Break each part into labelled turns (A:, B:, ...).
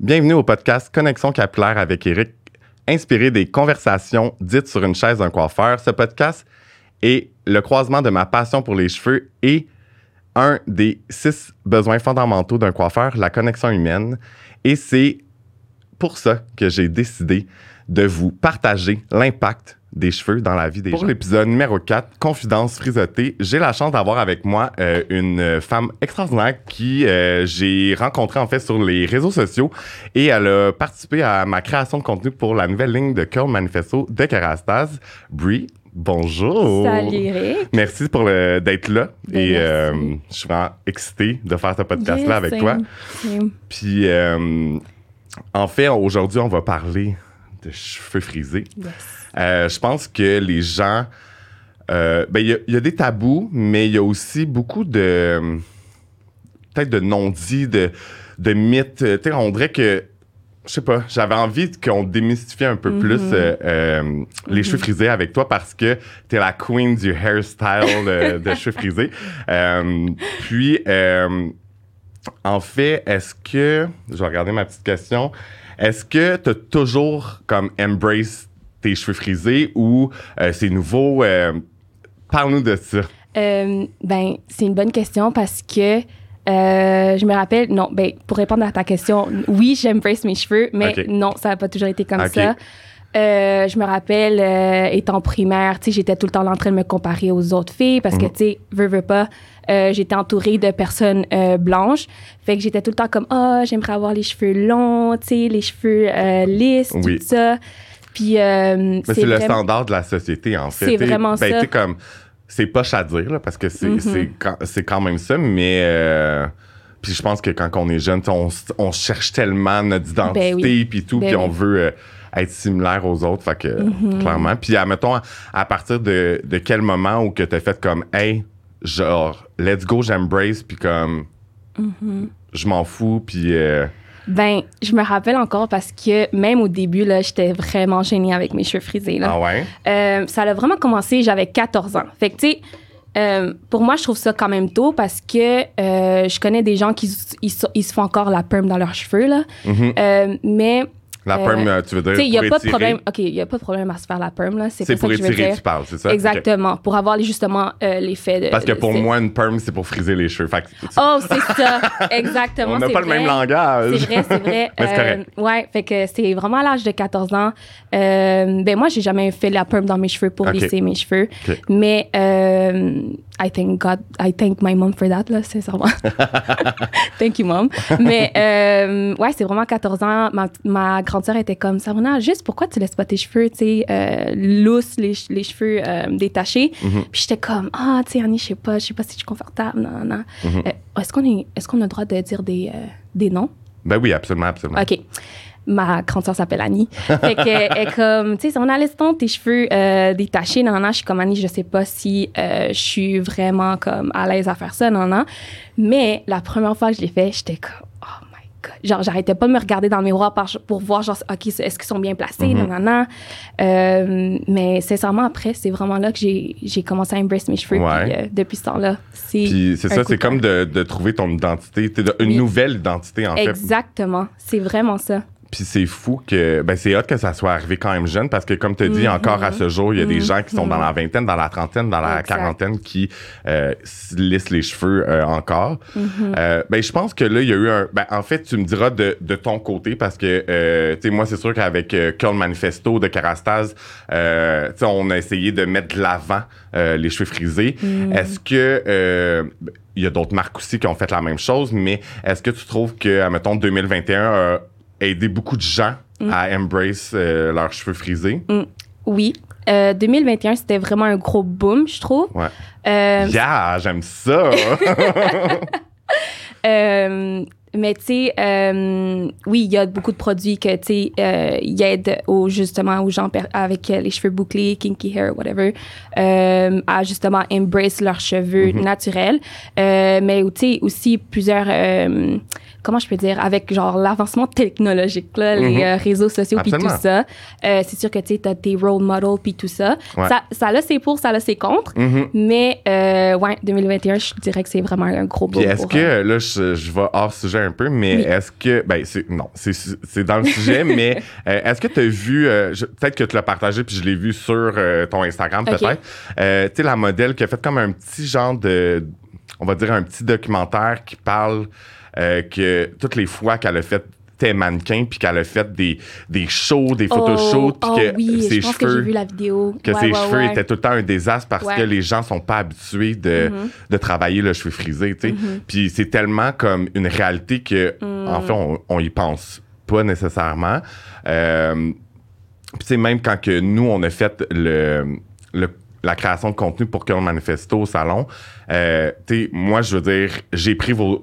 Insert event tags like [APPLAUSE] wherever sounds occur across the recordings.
A: Bienvenue au podcast Connexion capillaire avec Eric, inspiré des conversations dites sur une chaise d'un coiffeur. Ce podcast est le croisement de ma passion pour les cheveux et un des six besoins fondamentaux d'un coiffeur, la connexion humaine. Et c'est pour ça que j'ai décidé de vous partager l'impact des cheveux dans la vie des gens. Pour l'épisode numéro 4, Confidence frisottée, j'ai la chance d'avoir avec moi euh, une femme extraordinaire qui euh, j'ai rencontrée en fait sur les réseaux sociaux et elle a participé à ma création de contenu pour la nouvelle ligne de Curl Manifesto de Kerastase. Brie, bonjour.
B: Salut Eric.
A: Merci pour d'être là
B: Ben,
A: et euh, je suis vraiment excitée de faire ce podcast-là
B: Yes,
A: avec toi.
B: same, same.
A: Puis euh, en fait, aujourd'hui, on va parler de cheveux frisés.
B: Yes.
A: Euh, je pense que les gens. euh, ben, il y, a- il y a des tabous, mais il y a aussi beaucoup de. Peut-être de non-dits, de, de mythes. Euh, Tu sais, on dirait que. Je sais pas, j'avais envie qu'on démystifie un peu plus euh, euh, les cheveux frisés avec toi parce que t'es la queen du hairstyle de, cheveux frisés. [LAUGHS] Puis, en fait, est-ce que. Je vais regarder ma petite question. Est-ce que tu as toujours comme embrace tes cheveux frisés ou euh, c'est nouveau? Euh, Parle-nous de ça.
B: Euh, ben, c'est une bonne question parce que je me rappelle, non, ben, pour répondre à ta question, oui, j'embrace mes cheveux, mais non, ça n'a pas toujours été comme ça. Je me rappelle, étant primaire, tu sais, j'étais tout le temps en train de me comparer aux autres filles parce que,
A: Mhm.
B: tu sais, veux, veux pas, euh, j'étais entourée de personnes euh, blanches. Fait que j'étais tout le temps comme, ah, j'aimerais avoir les cheveux longs, tu sais, les cheveux euh, lisses,
A: Oui.
B: tout ça. Puis, euh,
A: Mais c'est le
B: vraiment-
A: standard de la société, en fait.
B: C'est vraiment
A: ben,
B: ça.
A: comme, c'est poche à dire, là, parce que c'est
B: Mhm.
A: c'est quand, même ça, mais. euh, puis je pense que quand on est jeune, on, cherche tellement notre identité,
B: Ben oui.
A: puis tout,
B: Ben
A: puis on
B: oui.
A: Veut euh, être similaire aux autres, fait que, clairement. Puis, admettons, à, à partir de, de quel moment où que t'as fait comme, hey, genre, let's go, j'embrace, puis comme,
B: Mhm.
A: je m'en fous, puis. euh,
B: Ben, je me rappelle encore parce que même au début, là, j'étais vraiment gênée avec mes cheveux frisés. Là.
A: ah ouais?
B: Euh, ça a vraiment commencé, j'avais 14 ans. Fait que, tu sais, euh, pour moi, je trouve ça quand même tôt parce que euh, je connais des gens qui ils, se- ils se font encore la perm dans leurs cheveux, là.
A: Mhm.
B: Euh, mais,
A: La
B: euh,
A: perm, euh, tu veux dire?
B: il n'y a pas de problème. OK, il n'y a pas de problème à se faire la perm, là. C'est
A: pour étirer, tu parles, c'est ça?
B: Exactement. Pour avoir justement euh, l'effet de.
A: Parce que pour moi, une perm, c'est pour friser les cheveux. Fait que tu-
B: Oh, c'est ça. Exactement.
A: on n'a pas le même langage.
B: C'est vrai, c'est vrai. [LAUGHS]
A: Mais c'est correct.
B: ouais, fait que c'est vraiment à l'âge de 14 ans. Euh, ben moi, j'ai jamais fait la perm dans mes cheveux pour lisser mes cheveux. Mais euh, I thank God, I thank my mom for that, là, sincèrement. [LAUGHS] thank you, mom. Mais euh, ouais, c'est vraiment 14 ans. Ma, ma grande sœur était comme, Sabrina, juste pourquoi tu laisses pas tes cheveux, tu sais, euh, lousses, les, ch- les cheveux euh, détachés?
A: Mhm.
B: Puis j'étais comme, ah, tu sais, Annie, je sais pas, je sais pas si je suis confortable, non, non. Euh, est-ce qu'on est, est-ce qu'on a le droit de dire des, euh, des noms?
A: Ben oui, absolument, absolument.
B: OK. Ma grande sœur s'appelle Annie. [LAUGHS] Fait que, elle est comme, tu sais, on a laissé donc tes cheveux détachés, non, non. Je suis comme Annie, je sais pas si je suis vraiment comme à l'aise à faire ça, non, non. Mais la première fois que je l'ai fait, j'étais comme. Genre, j'arrêtais pas de me regarder dans le miroir pour voir, genre, OK, est-ce qu'ils sont bien placés,
A: Mhm.
B: non, non, non. Euh, mais sincèrement, après, c'est vraiment là que j'ai j'ai commencé à embrace mes cheveux.
A: Ouais.
B: Puis, euh, depuis ce temps-là, c'est.
A: C'est ça, c'est comme de, de trouver ton identité, de- une
B: Oui.
A: nouvelle identité en fait.
B: Exactement. C'est vraiment ça.
A: Puis c'est fou que, ben c'est hot que ça soit arrivé quand même jeune parce que comme tu dis,
B: Mhm.
A: encore à ce jour, il y a des
B: Mhm.
A: gens qui sont dans la vingtaine, dans la trentaine, dans la
B: Exact.
A: quarantaine qui euh, se lissent les cheveux euh, encore. Euh, ben je pense que là, il y a eu un. Ben en fait, tu me diras de, de ton côté parce que, euh, tu sais, moi, c'est sûr qu'avec euh, Curl Manifesto de Carastase, euh, tu sais, on a essayé de mettre de l'avant euh, les cheveux frisés. Est-ce que. euh, il y a d'autres marques aussi qui ont fait la même chose, mais est-ce que tu trouves que, mettons, 2021 a aidé beaucoup de gens
B: Mm.
A: à embrace euh, leurs cheveux frisés?
B: Oui. Euh, 2021, c'était vraiment un gros boom, je trouve.
A: Ouais.
B: Euh,
A: Yeah, j'aime ça! [LAUGHS]
B: euh, mais tu sais, euh, oui, il y a beaucoup de produits que tu sais, euh, ils aident aux, justement aux gens avec euh, les cheveux bouclés, kinky hair, whatever, euh, à justement embrace leurs cheveux
A: Mhm.
B: naturels. Euh, mais tu sais, aussi plusieurs, euh, comment je peux dire, avec genre l'avancement technologique, là, les
A: Mhm.
B: euh, réseaux sociaux puis tout ça, euh, c'est sûr que tu as tes role models puis tout ça.
A: Ouais.
B: ça. Ça a ses pour, ça a ses contre.
A: Mhm.
B: Mais euh, ouais, 2021, je dirais que c'est vraiment un gros boom
A: est-ce que, là, je, je vais hors sujet un peu, mais
B: Oui.
A: est-ce que, ben, c'est, non, c'est, dans le sujet, [LAUGHS] mais est-ce que tu as vu, peut-être que tu l'as partagé, puis je l'ai vu sur ton Instagram, peut-être, tu sais, la modèle qui a fait comme un petit genre de, on va dire un petit documentaire qui parle euh, que toutes les fois qu'elle a fait tes mannequins, puis qu'elle a fait des, des shows, des puis
B: oh,
A: que
B: oui,
A: ses
B: je pense que j'ai
A: cheveux
B: vu la vidéo.
A: que
B: Ouais,
A: ses
B: ouais,
A: cheveux
B: ouais.
A: étaient tout le temps un désastre parce que les gens sont pas habitués de,
B: Mhm.
A: de travailler le cheveu frisé, tu sais. Puis c'est tellement comme une réalité que,
B: Mm.
A: en fait, on, on y pense pas nécessairement. Euh, puis tu sais, même quand que nous, on a fait le, le- la création de contenu pour Curl Manifesto au salon, euh, moi, je veux dire, j'ai pris vos,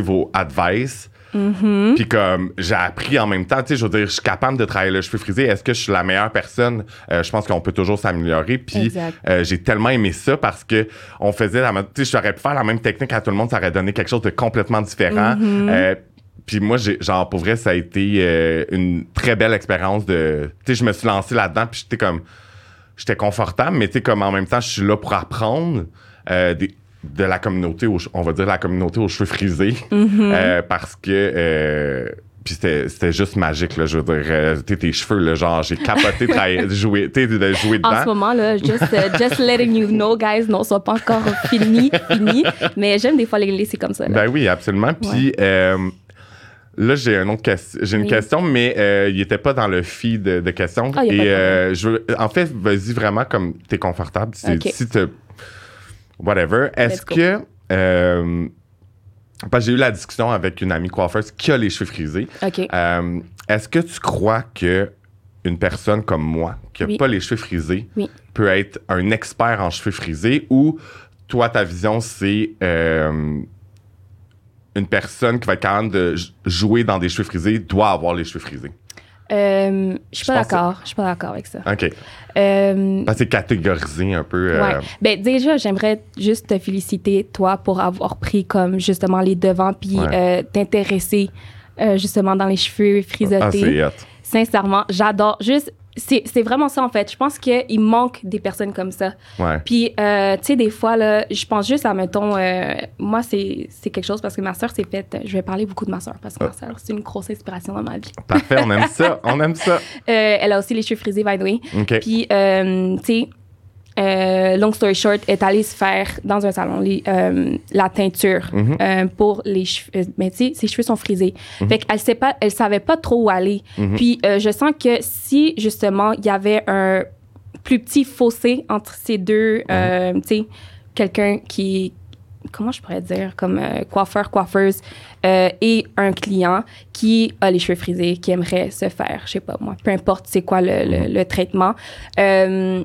A: vos advice,
B: Mhm.
A: puis comme j'ai appris en même temps, tu sais, je veux dire, je suis capable de travailler le cheveu frisé. Est-ce que je suis la meilleure personne? Euh, je pense qu'on peut toujours s'améliorer. Puis euh, j'ai tellement aimé ça parce que on faisait la même, tu sais, j'aurais pu faire la même technique à tout le monde, ça aurait donné quelque chose de complètement différent.
B: Mhm.
A: Euh, puis moi, genre, pour vrai, ça a été une très belle expérience de... Tu sais, je me suis lancé là-dedans, puis j'étais comme... J'étais confortable, mais tu sais, comme en même temps, je suis là pour apprendre euh, des- de la communauté, aux on va dire la communauté aux cheveux frisés,
B: Mhm.
A: euh, parce que... euh, puis c'était, juste magique, là, je veux dire. euh, tu sais, tes cheveux, là, genre, j'ai capoté de [LAUGHS] jouer, tu de jouer dedans.
B: En ce moment, là, just, euh, just letting you know, guys, non, sont pas encore fini, fini. Mais j'aime des fois les laisser comme ça. là.
A: Ben oui, absolument. Puis euh, là, j'ai une autre question. J'ai une
B: Oui.
A: question, mais euh, il était pas dans le feed de, de questions.
B: Ah, y a
A: Et
B: pas de
A: euh, je veux- en fait, vas-y vraiment comme t'es confortable. Si,
B: Ok.
A: si t'as- whatever. Est-ce que euh, parce que j'ai eu la discussion avec une amie coiffeuse qui a les cheveux frisés.
B: OK.
A: Euh, Est-ce que tu crois que une personne comme moi, qui n'a
B: Oui.
A: pas les cheveux frisés,
B: Oui.
A: peut être un expert en cheveux frisés ou toi, ta vision, c'est euh, une personne qui va être capable de jouer dans des cheveux frisés doit avoir les cheveux frisés?
B: Euh, je suis pas d'accord. Je suis pas d'accord avec ça.
A: OK.
B: Euh,
A: Parce que c'est catégorisé un peu. euh,
B: Ouais. Ben déjà, j'aimerais juste te féliciter toi pour avoir pris comme justement les devants puis
A: Ouais.
B: euh, t'intéresser euh, justement dans les cheveux
A: Ah, c'est hot.
B: Sincèrement, j'adore. Juste, c'est c'est vraiment ça en fait. Je pense qu'il manque des personnes comme ça.
A: Ouais.
B: Puis, euh, tu sais, des fois, là, je pense juste à, mettons, euh, moi, c'est c'est quelque chose parce que ma soeur s'est faite. Je vais parler beaucoup de ma soeur parce que ma
A: Ah.
B: soeur, c'est une grosse inspiration dans ma vie.
A: Parfait, on aime ça. [LAUGHS] On aime ça.
B: Euh, elle a aussi les cheveux frisés, by the way.
A: OK.
B: Puis, tu sais, euh, long story short, est allée se faire dans un salon les, euh, la teinture
A: Mhm.
B: euh, pour les cheveux. Mais tu sais, ses cheveux sont frisés. Fait qu'elle sait pas, elle savait pas trop où aller.
A: Mhm.
B: Puis je sens que si justement il y avait un plus petit fossé entre ces deux, tu sais, quelqu'un qui comment je pourrais dire, comme euh, coiffeur, coiffeuse, euh, et un client qui a les cheveux frisés, qui aimerait se faire, je sais pas moi, peu importe c'est quoi le, le- le traitement, euh,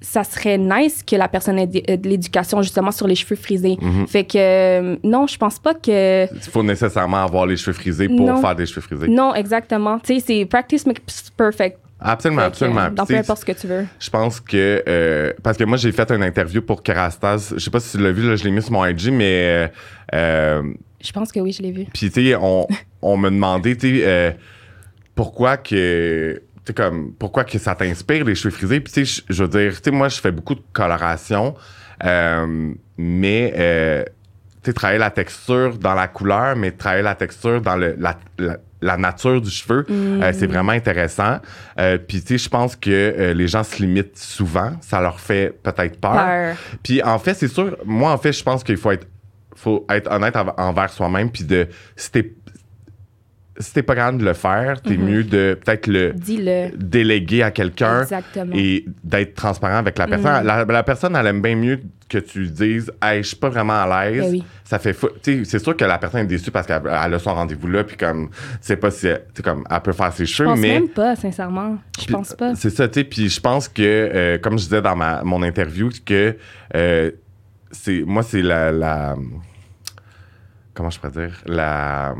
B: ça serait nice que la personne ait de de l'éducation justement sur les cheveux frisés.
A: Mhm.
B: Fait que euh, non, je pense pas que...
A: Il faut nécessairement avoir les cheveux frisés pour
B: Non.
A: faire des cheveux frisés.
B: Non, exactement. Tu sais, c'est practice makes perfect.
A: Absolument,
B: Fait
A: absolument.
B: euh, Dans peu importe ce que tu veux.
A: Je pense que. euh, parce que moi, j'ai fait une interview pour Kerastase. Je sais pas si tu l'as vu, là, je l'ai mis sur mon IG, mais. euh, euh,
B: Je pense que oui, je l'ai vu.
A: Puis, tu sais, on, on me demandait, tu sais, euh, pourquoi que. Sais, comme, pourquoi que ça t'inspire, les cheveux frisés? Puis, tu sais, je- veux dire, tu sais, moi, je fais beaucoup de coloration, euh, mais. euh, tu sais, travailler la texture dans la couleur, mais travailler la texture dans le, la, la- la nature du cheveu, euh, c'est vraiment intéressant. Euh, Puis, tu sais, je pense que euh, les gens se limitent souvent. Ça leur fait peut-être peur.
B: Peur.
A: Puis en fait, c'est sûr, moi en fait, je pense qu'il faut être faut être honnête env- envers soi-même puis de si t'es si t'es pas capable de le faire, t'es mieux de peut-être le déléguer à quelqu'un et d'être transparent avec la personne.
B: Mhm.
A: La, la personne, elle aime bien mieux que tu dises Hey, je suis pas vraiment à l'aise.
B: Ben oui.
A: Ça fait fou. C'est sûr que la personne est déçue parce qu'elle elle a son rendez-vous là, puis comme, c'est pas si elle, comme, elle peut faire ses
B: Je
A: cheveux,
B: pense
A: mais.
B: même pas, sincèrement. Je pense pas.
A: C'est ça, tu sais. Puis je pense que, euh, comme je disais dans ma, mon interview, que euh, c'est moi, c'est la, la- Comment je pourrais dire? La.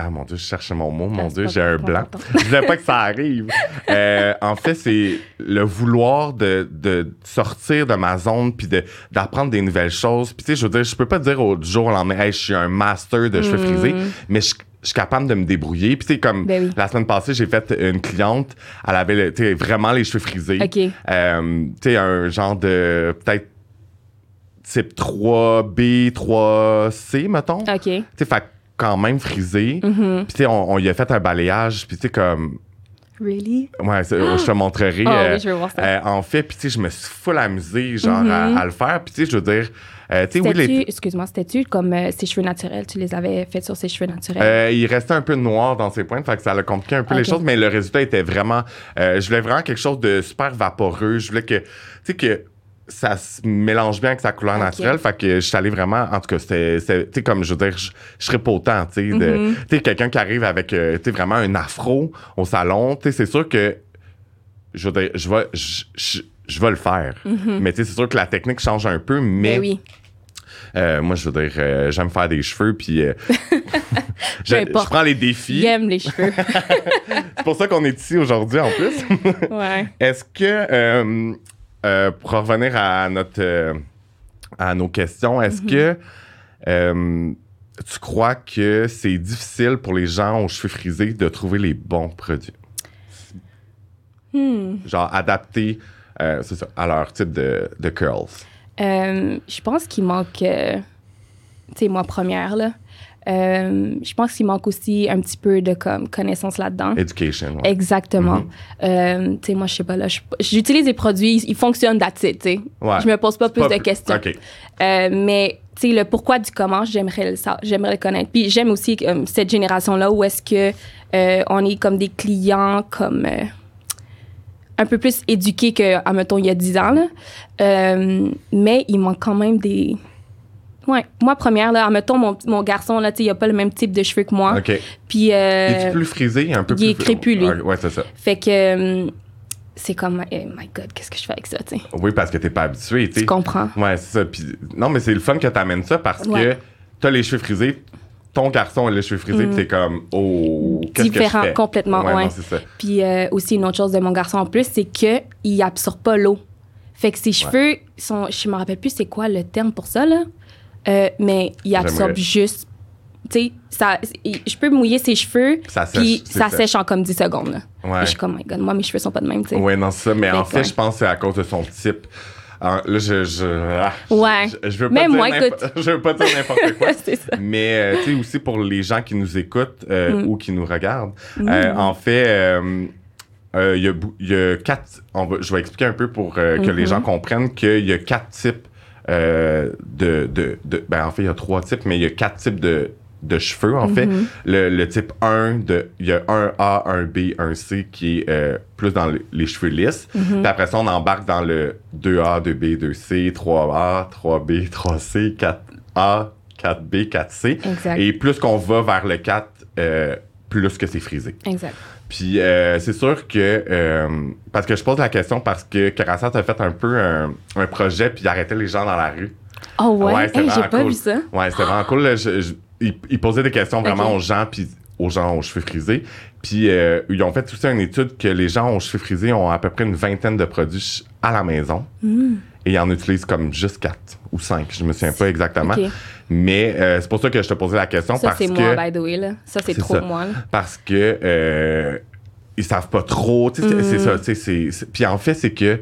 A: Ah mon Dieu, je cherche mon mot. Mon Dieu, j'ai un blanc. je voulais pas que ça arrive. [LAUGHS] Euh, en fait, c'est le vouloir de, de sortir de ma zone puis de, d'apprendre des nouvelles choses. Puis tu sais, je veux dire, je peux pas dire au jour au lendemain, hey, je suis un master de cheveux
B: Mm.
A: frisés, mais je je suis capable de me débrouiller. Puis, tu sais, comme
B: Ben oui.
A: la semaine passée, j'ai fait une cliente, elle avait le- tu sais, vraiment les cheveux frisés.
B: OK.
A: Euh, tu sais, un genre de peut-être type 3B, 3C, mettons.
B: OK.
A: Tu sais, fait quand même frisé.
B: Mhm.
A: Puis, tu sais, on, on y a fait un balayage. Puis, tu sais, comme.
B: Really?
A: Ouais, je te montrerai.
B: Ah
A: euh,
B: oui, je veux voir ça.
A: euh, en fait, puis, tu sais, je me suis full amusé, genre, à,
B: Mhm.
A: à le faire. Puis, tu sais, je veux dire. euh, oui, les.
B: excuse-moi, c'était-tu comme euh, ses cheveux naturels? Tu les avais faits sur ses cheveux naturels?
A: Euh, il restait un peu noir dans ses pointes, fait que ça a compliqué un peu les choses, mais le résultat était vraiment. euh, je voulais vraiment quelque chose de super vaporeux. Je voulais que, tu sais, que ça se mélange bien avec sa couleur naturelle. Fait que je suis allé vraiment. En tout cas, c'était- Tu sais, comme je veux dire, je, je serais pas autant, tu sais.
B: Mhm.
A: Sais, quelqu'un qui arrive avec, euh, tu vraiment un afro au salon, tu sais, c'est sûr que. Je veux dire, je vais, je, je- je vais le faire. Mais tu sais, c'est sûr que la technique change un peu, mais.
B: Mhm. Ben oui.
A: Euh, moi, je veux dire, euh, j'aime faire des cheveux, puis euh, [LAUGHS] je, prends les défis.
B: J'aime les cheveux. [LAUGHS]
A: C'est pour ça qu'on est ici aujourd'hui, en plus.
B: ouais.
A: Est-ce que, euh, pour revenir à notre, euh, à nos questions, est-ce
B: Mhm.
A: que euh, tu crois que c'est difficile pour les gens aux cheveux frisés de trouver les bons produits,
B: Hmm.
A: genre adaptés, ça, à leur type de, de curls?
B: Je pense qu'il manque, tu sais, moi première, là. Euh, je pense qu'il manque aussi un petit peu de comme, connaissance là-dedans.
A: Education. ouais.
B: Exactement.
A: Mhm.
B: Euh, tu sais, moi, je sais pas, là, j'utilise des produits, ils, ils fonctionnent it, tu sais.
A: Ouais.
B: Je me pose pas plus
A: Pas
B: de questions.
A: OK.
B: Euh, mais, tu sais, le pourquoi du comment, j'aimerais le, j'aimerais le connaître. Puis j'aime aussi cette génération-là où est-ce que on est comme des clients comme un peu plus éduqués que, admettons, il y a 10 ans, là. Mais il manque quand même des... Ouais, moi, première, là, admettons, mon, mon garçon, là, tu sais, il a pas le même type de cheveux que moi.
A: OK.
B: Puis... euh,
A: Es-tu plus frisé, un peu
B: il est
A: plus
B: crépus, lui.
A: Ouais, ouais, c'est ça.
B: fait que... euh, c'est comme, oh my God, qu'est-ce que je fais avec ça, tu sais?
A: Oui, parce que t'es pas habitué, tu sais.
B: Tu comprends?
A: Ouais, c'est ça. Puis, non, mais c'est le fun que t'amènes ça parce
B: Ouais.
A: que t'as les cheveux frisés, ton garçon a les cheveux frisés, puis t'es comme, oh, qu'est-ce que je.
B: Différent,
A: fais?
B: complètement, ouais.
A: non, c'est ça.
B: Puis euh, aussi, une autre chose de mon garçon en plus, c'est qu'il absorbe pas l'eau. Fait que ses cheveux, sont, je me rappelle plus c'est quoi le terme pour ça, là. Euh, mais il absorbe juste. Tu sais, ça- je peux mouiller ses cheveux,
A: Ça sèche,
B: puis ça
A: ça.
B: sèche en comme 10 secondes. Là.
A: Ouais.
B: Et je suis comme, my God, moi, mes cheveux sont pas de même, tu sais.
A: Ouais, non, c'est ça. Mais en
B: Fait ouais.
A: je pense que c'est à cause de son type. Ah, là, je. je ah,
B: Ouais.
A: Je, je veux pas
B: Même
A: dire
B: moi, écoute. [LAUGHS]
A: Je veux pas dire n'importe [LAUGHS] quoi. Mais, euh, tu sais, aussi pour les gens qui nous écoutent euh,
B: Mm.
A: ou qui nous regardent, euh, en fait, il y, y a quatre. On va, je vais expliquer un peu pour que les
B: Mhm.
A: gens comprennent qu'il y a quatre types euh, de, de, de- Ben, en fait, il y a trois types, mais il y a quatre types de, de cheveux, en fait.
B: Mhm.
A: Le, le type 1, de, il y a un A, un B, un C qui est euh, plus dans le- les cheveux lisses.
B: Mhm.
A: Puis après ça, on embarque dans le 2A, 2B, 2C, 3A, 3B, 3C, 4A, 4B, 4C.
B: Exact.
A: Et plus qu'on va vers le 4, euh, plus que c'est frisé.
B: Exact.
A: Puis euh, c'est sûr que... euh, parce que je pose la question parce que Carassat a fait un peu un, un projet puis il arrêtait les gens dans la rue.
B: Oh ouais?
A: Ouais,
B: Hey, j'ai pas
A: cool.
B: vu ça.
A: Ouais, c'était vraiment cool. là. Je- je- il, il posait des questions vraiment aux gens, puis aux gens aux cheveux frisés. Puis euh, ils ont fait aussi une étude que les gens aux cheveux frisés ont à peu près une vingtaine de produits à la maison.
B: Mm.
A: Et ils en utilisent comme juste quatre ou cinq. Je me souviens pas exactement. Mais euh, c'est pour ça que je te posais la question
B: Ça,
A: parce
B: c'est
A: que
B: moi, by the way, là. Ça, c'est trop
A: ça.
B: moi, là.
A: parce que euh, ils savent pas trop. C'est-
B: Mm.
A: ça. c'est- c'est- Puis en fait, c'est que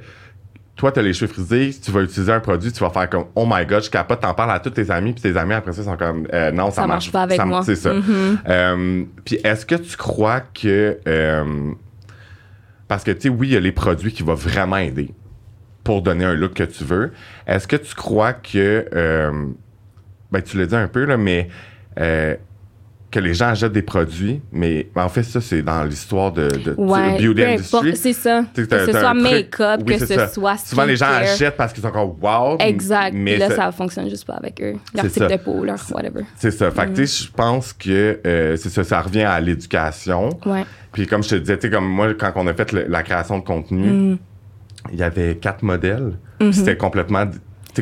A: toi, tu as les cheveux frisés, tu vas utiliser un produit, tu vas faire comme Oh my god, je capote, t'en parles à tous tes amis, puis tes amis après ça sont comme Euh, Non, ça,
B: Ça marche pas avec
A: ça-
B: moi.
A: C'est ça.
B: Mhm.
A: Euh, puis est-ce que tu crois que. euh, parce que, tu sais, oui, il y a les produits qui vont vraiment aider pour donner un look que tu veux. Est-ce que tu crois que. euh, ben, tu l'as dit un peu, là, mais. euh, que les gens achètent des produits, mais en fait, ça, c'est dans l'histoire de, de
B: Ouais,
A: beauty industry.
B: c'est ça. Que ce soit make-up,
A: oui,
B: que ce
A: ça.
B: soit
A: Souvent, les gens achètent parce qu'ils sont comme wow.
B: Exact.
A: Mais
B: là,
A: ça-
B: ça fonctionne juste pas avec eux. Leur type
A: ça.
B: de peau, leur whatever.
A: C'est ça. Fait que,
B: Mm.
A: sais, je pense que euh, c'est ça, ça revient à l'éducation.
B: Ouais.
A: Puis comme je te disais, tu sais, comme moi, quand on a fait le- la création de contenu,
B: Mm.
A: Il y avait quatre modèles.
B: Mhm.
A: C'était complètement,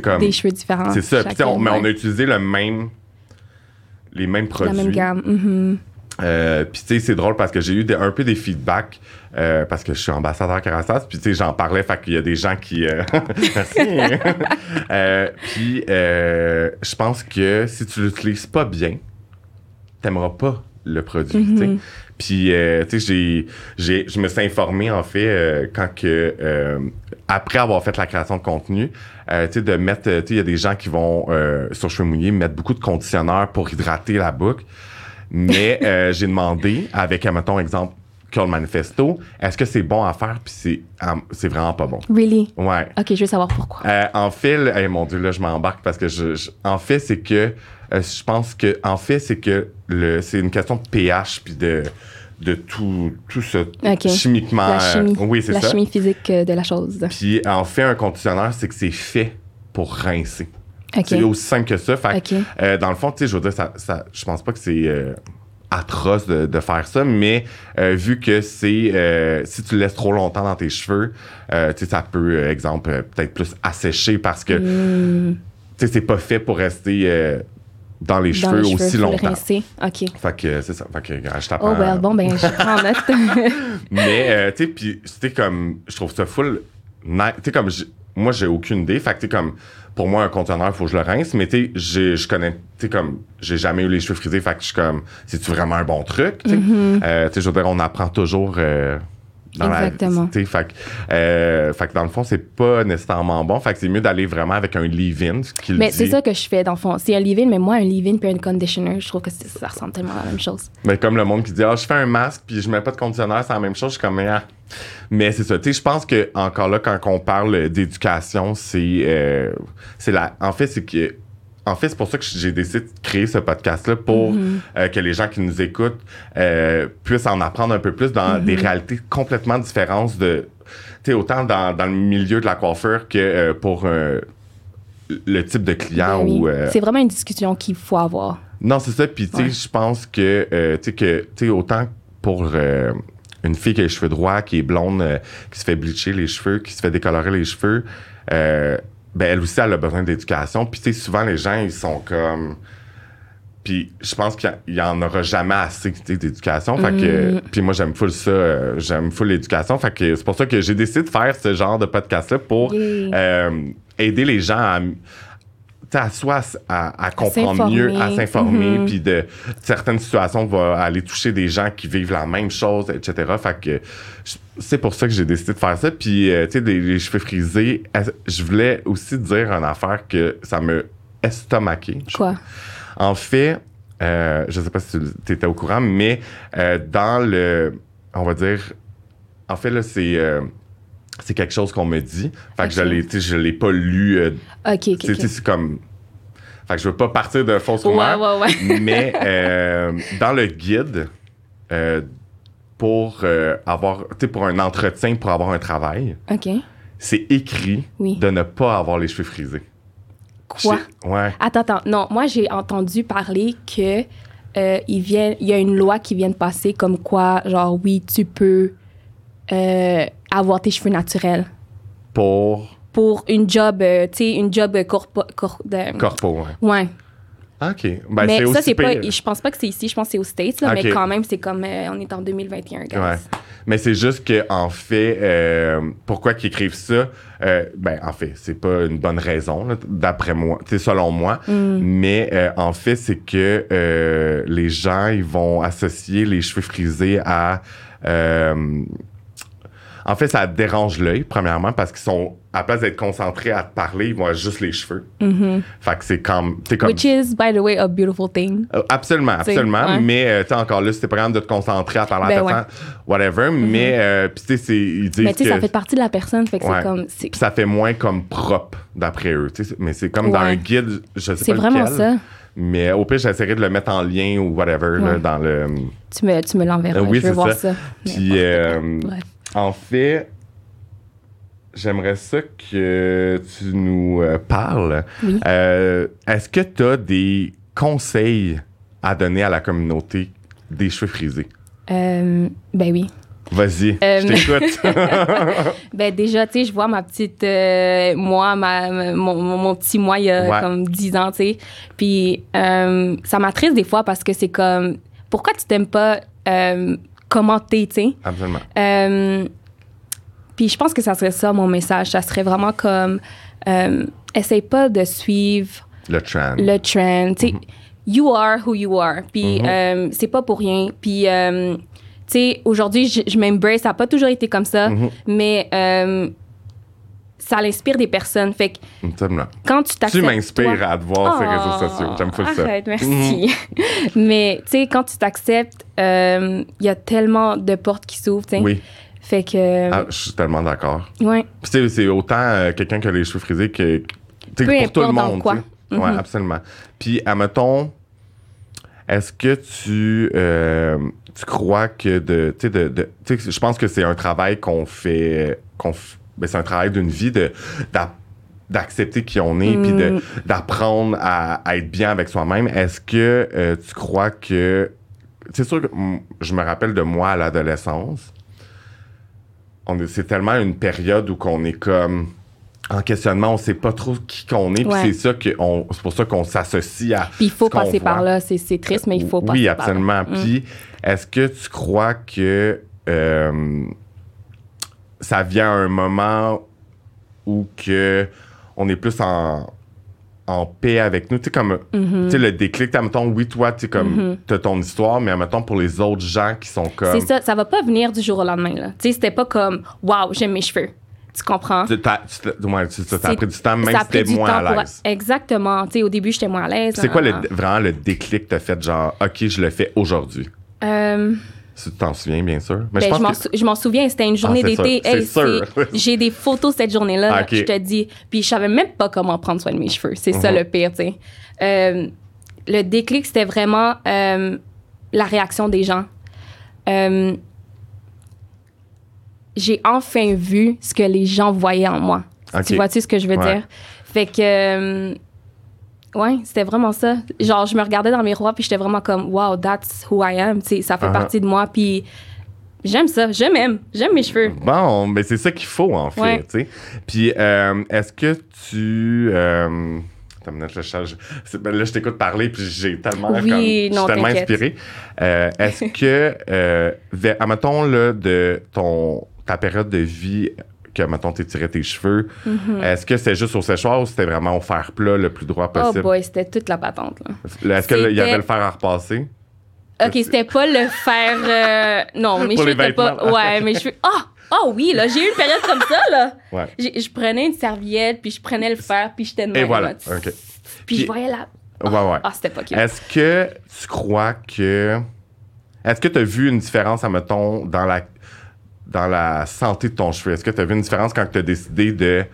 A: comme...
B: Des cheveux différents.
A: C'est ça. Sais, on-
B: chacun,
A: mais on a utilisé le même... Les mêmes
B: La
A: produits.
B: même gamme.
A: Euh, puis tu sais, c'est drôle parce que j'ai eu des- un peu des feedbacks euh, parce que je suis ambassadeur Carassas. Puis tu sais, j'en parlais, fait qu'il y a des gens qui... euh, [LAUGHS] Merci! [LAUGHS] Euh, puis je pense que si tu l'utilises pas bien, t'aimeras pas le produit, sais. Puis, euh, tu sais, j'ai, j'ai, je me suis informé, en fait, euh, quand que, euh, après avoir fait la création de contenu, euh, tu sais, de mettre, tu sais, il y a des gens qui vont, euh, sur cheveux mouillés, mettre beaucoup de conditionneur pour hydrater la boucle. Mais [LAUGHS] euh, j'ai demandé, avec, mettons, exemple, Curl Manifesto, est-ce que c'est bon à faire? Puis c'est, c'est vraiment pas bon.
B: Really?
A: Ouais.
B: OK, je veux savoir pourquoi.
A: Euh, en fait, hey, mon Dieu, là, je m'embarque parce que je, je- en fait, c'est que euh, je pense que en fait, c'est que le c'est une question de pH puis de de tout tout ce
B: Ok.
A: chimiquement.
B: La chimie.
A: euh, oui, c'est
B: la
A: ça.
B: chimie physique euh, de la chose.
A: Puis en fait, un conditionneur, c'est que c'est fait pour rincer. C'est aussi simple que ça. Fait euh, dans le fond, tu sais, je veux dire, ça, ça, je pense pas que c'est euh, atroce de, de faire ça, mais vu que c'est si tu le laisses trop longtemps dans tes cheveux, tu sais, ça peut, exemple, peut-être plus assécher parce que
B: Hmm,
A: tu sais, c'est pas fait pour rester dans les
B: dans
A: cheveux
B: les
A: aussi
B: le
A: longtemps.
B: rincer. OK.
A: Fait que euh, c'est ça. Fait que je tape
B: Oh,
A: en-
B: well, bon, ben, je prends note. [LAUGHS] [LAUGHS]
A: Mais euh, tu sais, puis c'était comme, je trouve ça full. Tu sais, comme, moi, j'ai aucune idée. Fait que tu sais, comme, pour moi, un conteneur, il faut que je le rince. Mais tu sais, j'ai- je connais, tu sais, comme, j'ai jamais eu les cheveux frisés. Fait que je suis comme, c'est-tu vraiment un bon truc? Tu sais, Euh, tu sais, je veux dire, on apprend toujours. euh, dans la-
B: Exactement.
A: sais, fait, que, euh, fait que dans le fond, c'est pas nécessairement bon. Fait que c'est mieux d'aller vraiment avec un leave-in. ce
B: mais c'est ça que je fais, dans le fond. C'est un leave-in, mais moi, un leave-in puis un conditioner, je trouve que ça ressemble tellement à la même chose.
A: Mais comme le monde qui dit ah je fais un masque puis je mets pas de conditionneur c'est la même chose je suis comme ah. mais c'est ça tu sais je pense que encore là quand on parle d'éducation c'est euh, c'est la en fait c'est que en fait, c'est pour ça que j'ai décidé de créer ce podcast-là pour euh, que les gens qui nous écoutent euh, puissent en apprendre un peu plus dans des réalités complètement différentes de, tu sais, autant dans, dans le milieu de la coiffure que euh, pour le type de client
B: Ben oui.
A: ou
B: C'est vraiment une discussion qu'il faut avoir.
A: non, c'est ça. Puis, tu sais,
B: Ouais.
A: je pense que, tu sais, que, tu sais, autant pour une fille qui a les cheveux droits, qui est blonde, qui se fait bleacher les cheveux, qui se fait décolorer les cheveux, euh, ben, elle aussi, elle a besoin d'éducation. Puis, tu sais, souvent, les gens, ils sont comme. Puis, je pense qu'il y en aura jamais assez d'éducation. Fait que. Puis, moi, j'aime full ça. euh, j'aime full l'éducation. Fait que c'est pour ça que j'ai décidé de faire ce genre de podcast-là pour
B: Yeah.
A: euh, aider les gens à sais, à soi à, comprendre mieux, à s'informer,
B: Mhm.
A: puis de certaines situations va aller toucher des gens qui vivent la même chose, etc. Fait que c'est pour ça que j'ai décidé de faire ça. Puis euh, tu sais, les cheveux frisés, je voulais aussi dire une affaire que ça me estomaqué.
B: Quoi?
A: En fait, euh, je sais pas si tu étais au courant, mais euh, dans le, on va dire, en fait là, c'est euh, c'est quelque chose qu'on me dit. Fait que je l'ai, je l'ai pas lu. euh,
B: OK, OK.
A: c'est comme. Fait que je veux pas partir de fausses rumeurs.
B: ouais, ouais. [LAUGHS]
A: mais euh, dans le guide, euh, pour euh, avoir, tu pour un entretien, pour avoir un travail,
B: OK.
A: c'est écrit
B: Oui.
A: de ne pas avoir les cheveux frisés.
B: Quoi?
A: Ouais.
B: Attends, attends. Non, moi, j'ai entendu parler que il, vient, il y a une loi qui vient de passer comme quoi, genre, oui, tu peux avoir tes cheveux naturels
A: Pour?
B: Pour une job, euh, tu sais, une job corpo... cor- de-
A: corpo, ouais.
B: ouais.
A: OK. Ben,
B: mais
A: c'est
B: ça,
A: aussi
B: c'est pas... Je pense pas que c'est ici, je pense que c'est aux States, là, mais quand même, c'est comme... euh, on est en 2021, guys.
A: Ouais. Mais c'est juste que en fait, euh, pourquoi qu'ils écrivent ça? Euh, Ben en fait, c'est pas une bonne raison d'après moi, c'est selon moi.
B: Mm.
A: Mais euh, en fait, c'est que euh, les gens ils vont associer les cheveux frisés à euh, en fait, ça dérange l'œil, premièrement, parce qu'ils sont, à la place d'être concentrés à te parler, ils avoir juste les cheveux. Fait que c'est comme.
B: Mm-hmm. Which is, by the way, a beautiful thing.
A: euh, absolument, absolument.
B: ouais.
A: Mais, euh, tu sais, encore là, c'était pas de te concentrer à parler à
B: Ben
A: la personne, whatever. Mais, euh, puis, tu sais, c'est- ils disent
B: Mais tu sais, ça fait partie de la personne, fait que
A: Ouais.
B: c'est comme... c'est-
A: ça fait moins comme propre, d'après eux. Mais c'est comme dans
B: Ouais.
A: un guide, je sais
B: C'est
A: pas
B: vraiment
A: lequel,
B: ça.
A: Mais au pire, j'essaierai de le mettre en lien ou whatever là,
B: Ouais.
A: dans le.
B: Tu me, tu me l'enverras,
A: Euh, oui,
B: je veux
A: c'est
B: voir
A: ça.
B: ça.
A: Puis, euh.
B: Bref.
A: En fait, j'aimerais ça que tu nous euh, parles.
B: Oui.
A: Euh, Est-ce que tu as des conseils à donner à la communauté des cheveux frisés?
B: Euh, ben oui.
A: Vas-y, je t'écoute. [LAUGHS]
B: Ben déjà, tu sais, je vois ma petite... moi, ma, mon, petit moi, il y a
A: Ouais.
B: comme 10 ans, tu sais. Puis ça m'attriste des fois parce que c'est comme... pourquoi tu t'aimes pas comment t'es, tu sais?
A: Absolument.
B: Euh, puis je pense que ça serait ça mon message. Ça serait vraiment comme, euh, essaye pas de suivre
A: Le trend.
B: le trend. Tu sais, you are who you are. Puis
A: Mhm.
B: euh, c'est pas pour rien. Puis, tu sais, aujourd'hui, je, je m'embrace. Ça a pas toujours été comme ça,
A: Mhm.
B: mais ça l'inspire des personnes. Fait que quand tu
A: Tu
B: t'acceptes.
A: m'inspires
B: toi-
A: à te voir sur les
B: Oh,
A: réseaux sociaux. J'aime full ça. Mhm.
B: Arrête, merci. [LAUGHS] mais tu sais, quand tu t'acceptes, euh, il y a tellement de portes qui s'ouvrent, tu.
A: Oui,
B: Fait que,
A: Ah, je suis tellement d'accord.
B: ouais.
A: Puis tu sais, c'est autant euh, quelqu'un qui a les cheveux frisés que, tu
B: Peu
A: pour tout le monde.
B: quoi.
A: tu sais. Ouais,
B: Mhm.
A: absolument. Puis, admettons, est-ce que tu, euh, tu crois que de. Tu sais, de, de- tu je pense que c'est un travail qu'on fait. qu'on f- ben, c'est un travail d'une vie de, d'accepter qui on est, puis
B: Mm.
A: d'apprendre à, à être bien avec soi-même. Est-ce que euh, tu crois que. C'est sûr que je me rappelle de moi à l'adolescence. C'est tellement une période où qu'on est comme en questionnement, on sait pas trop qui qu'on est, puis c'est ça que c'est pour ça qu'on s'associe à.
B: Puis il faut passer par là. C'est, triste, mais il faut passer
A: Oui,
B: par là.
A: absolument.
B: Mm.
A: Puis, est-ce que tu crois que euh, ça vient à un moment où que on est plus en, en paix avec nous? Tu sais, comme,
B: Mhm.
A: tu le déclic, t'as, mettons, oui, toi, tu comme, t'as ton histoire, mais mettons, pour les autres gens qui sont comme...
B: C'est ça, ça va pas venir du jour au lendemain. Là. Tu sais, c'était pas comme Waouh, j'aime mes cheveux. Tu comprends?
A: Tu tu ouais, ça, pris du temps, même si
B: du
A: moins à
B: pour-
A: l'aise.
B: Exactement. Tu sais, au début, j'étais moins à l'aise.
A: C'est quoi le,
B: nan, nan.
A: vraiment le déclic que t'as fait, genre, OK, je le fais aujourd'hui?
B: Euh,
A: tu t'en souviens, bien sûr. Mais
B: ben, je,
A: pense
B: m'en
A: que-
B: souviens, c'était une journée
A: Ah,
B: d'été. Hey, J'ai des photos cette journée-là,
A: Ah,
B: je te dis. Puis je savais même pas comment prendre soin de mes cheveux. C'est ça
A: Mhm.
B: le pire, tu sais. Euh, le déclic, c'était vraiment euh, la réaction des gens. Euh, j'ai enfin vu ce que les gens voyaient en moi. Tu vois-tu ce que je veux
A: Ouais.
B: dire? Fait que, ouais, c'était vraiment ça. Genre, je me regardais dans le miroir, puis j'étais vraiment comme, wow, that's who I am. Tu sais, ça fait
A: Uh-huh.
B: partie de moi, puis j'aime ça. Je m'aime. J'aime mes cheveux.
A: Bon, mais c'est ça qu'il faut, en fait,
B: Ouais.
A: tu sais. Puis, euh, est-ce que tu... Euh, attends là, je, ben là, je t'écoute parler, puis j'ai tellement...
B: Oui,
A: comme- je suis tellement inspiré. Euh, est-ce [LAUGHS] que, euh, admettons, là, de ton, ta période de vie que, mettons, tu tiré tes cheveux, est-ce que c'est juste au séchoir ou c'était vraiment au fer plat le plus droit
B: Oh
A: possible?
B: boy, c'était toute la patente. Là.
A: Est-ce qu'il y
B: C'était-
A: avait le fer à repasser?
B: OK, c'était pas le faire. euh, Non, mes [LAUGHS]
A: Pour
B: cheveux étaient pas. Ouais, mes cheveux. Ah! Ah oui, là, j'ai eu une période comme ça, là.
A: Ouais.
B: J'ai- Je prenais une serviette, puis je prenais le fer, puis j'étais de
A: Et voilà.
B: là.
A: OK.
B: Puis
A: Puis-
B: je voyais la.
A: Ouais, ouais.
B: Ah, c'était pas cute.
A: Est-ce que tu crois que. Est-ce que tu as vu une différence, admettons, dans la, dans la santé de ton cheveu? Est-ce que tu as vu une différence quand tu as décidé de